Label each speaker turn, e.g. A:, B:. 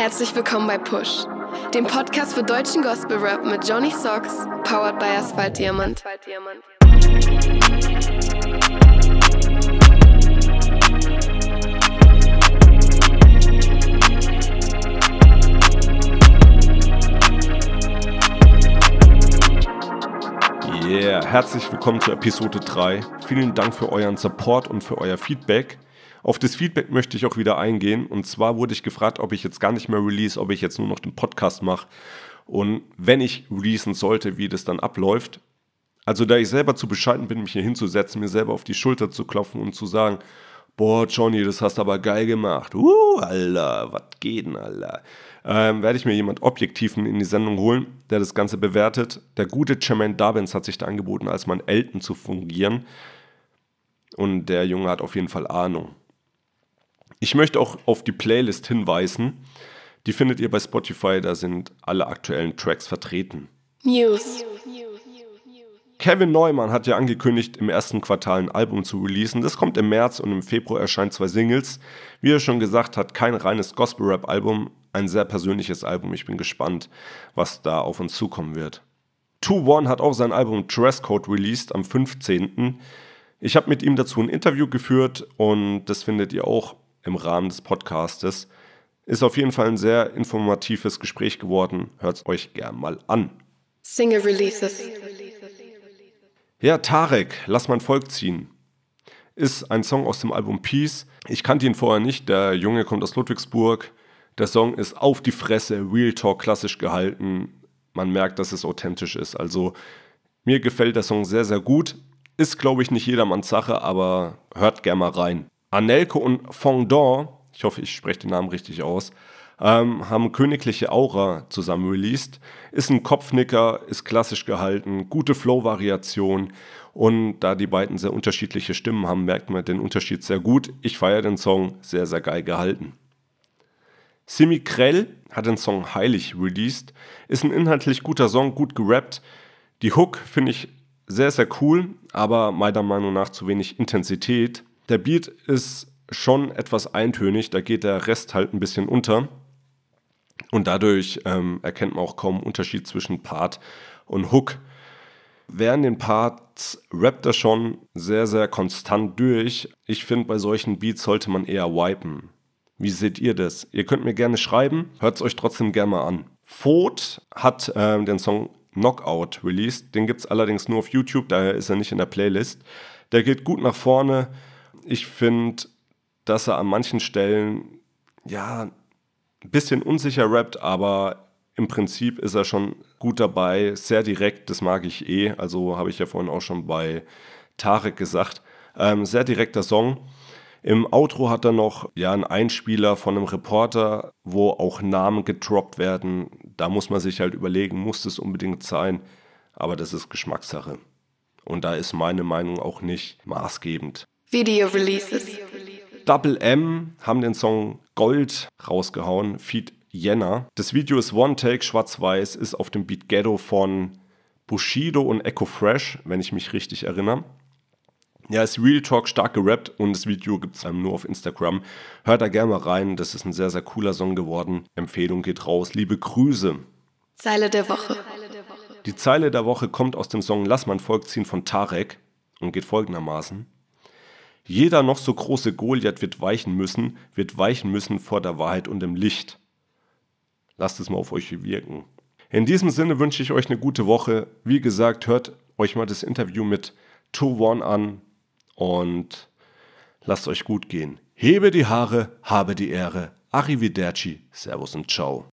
A: Herzlich willkommen bei Push, dem Podcast für deutschen Gospel Rap mit Johnny Socks, powered by Asphalt Diamant.
B: Yeah, herzlich willkommen zur Episode 3. Vielen Dank für euren Support und für euer Feedback. Auf das Feedback möchte ich auch wieder eingehen. Und zwar wurde ich gefragt, ob ich jetzt gar nicht mehr release, ob ich jetzt nur noch den Podcast mache. Und wenn ich releasen sollte, wie das dann abläuft. Also da ich selber zu bescheiden bin, mich hier hinzusetzen, mir selber auf die Schulter zu klopfen und zu sagen, boah, Johnny, das hast aber geil gemacht. Uh, Alter, was geht denn, Alter? Ähm, werde ich mir jemand Objektiven in die Sendung holen, der das Ganze bewertet. Der gute Jermaine Dobbins hat sich da angeboten, als mein Elton zu fungieren. Und der Junge hat auf jeden Fall Ahnung. Ich möchte auch auf die Playlist hinweisen. Die findet ihr bei Spotify, da sind alle aktuellen Tracks vertreten.
A: News.
B: Kevin Neumann hat ja angekündigt, im ersten Quartal ein Album zu releasen. Das kommt im März und im Februar erscheinen zwei Singles. Wie er schon gesagt hat, kein reines Gospel-Rap-Album, ein sehr persönliches Album. Ich bin gespannt, was da auf uns zukommen wird. 2-1 hat auch sein Album Dresscode released am 15. Ich habe mit ihm dazu ein Interview geführt und das findet ihr auch im Rahmen des Podcastes. Ist auf jeden Fall ein sehr informatives Gespräch geworden. Hört es euch gern mal an.
A: Single Releases.
B: Ja, Tarek, lass mein Volk ziehen. Ist ein Song aus dem Album Peace. Ich kannte ihn vorher nicht. Der Junge kommt aus Ludwigsburg. Der Song ist auf die Fresse, Real Talk klassisch gehalten. Man merkt, dass es authentisch ist. Also mir gefällt der Song sehr, sehr gut. Ist, glaube ich, nicht jedermanns Sache, aber hört gern mal rein. Anelko und Fondant, ich hoffe, ich spreche den Namen richtig aus, ähm, haben Königliche Aura zusammen released. Ist ein Kopfnicker, ist klassisch gehalten, gute Flow-Variation und da die beiden sehr unterschiedliche Stimmen haben, merkt man den Unterschied sehr gut. Ich feiere den Song, sehr, sehr geil gehalten. Simi Krell hat den Song Heilig released, ist ein inhaltlich guter Song, gut gerappt. Die Hook finde ich sehr, sehr cool, aber meiner Meinung nach zu wenig Intensität. Der Beat ist schon etwas eintönig, da geht der Rest halt ein bisschen unter. Und dadurch ähm, erkennt man auch kaum Unterschied zwischen Part und Hook. Während den Parts rappt er schon sehr, sehr konstant durch. Ich finde, bei solchen Beats sollte man eher wipen. Wie seht ihr das? Ihr könnt mir gerne schreiben, hört es euch trotzdem gerne mal an. Ford hat ähm, den Song Knockout released. Den gibt es allerdings nur auf YouTube, daher ist er nicht in der Playlist. Der geht gut nach vorne ich finde, dass er an manchen Stellen ja ein bisschen unsicher rappt, aber im Prinzip ist er schon gut dabei, sehr direkt, das mag ich eh. Also habe ich ja vorhin auch schon bei Tarek gesagt. Ähm, sehr direkter Song. Im Outro hat er noch ja, einen Einspieler von einem Reporter, wo auch Namen gedroppt werden. Da muss man sich halt überlegen, muss das unbedingt sein? Aber das ist Geschmackssache. Und da ist meine Meinung auch nicht maßgebend.
A: Video Releases.
B: Double M haben den Song Gold rausgehauen, Feed Jenna. Das Video ist One Take, schwarz-weiß, ist auf dem Beat Ghetto von Bushido und Echo Fresh, wenn ich mich richtig erinnere. Ja, ist Real Talk stark gerappt und das Video gibt es nur auf Instagram. Hört da gerne mal rein, das ist ein sehr, sehr cooler Song geworden. Empfehlung geht raus. Liebe Grüße.
A: Zeile der Woche.
B: Die Zeile der Woche kommt aus dem Song Lass mein Volk ziehen von Tarek und geht folgendermaßen. Jeder noch so große Goliath wird weichen müssen, wird weichen müssen vor der Wahrheit und dem Licht. Lasst es mal auf euch wirken. In diesem Sinne wünsche ich euch eine gute Woche. Wie gesagt, hört euch mal das Interview mit 2-1 an und lasst euch gut gehen. Hebe die Haare, habe die Ehre. Arrivederci, Servus und Ciao.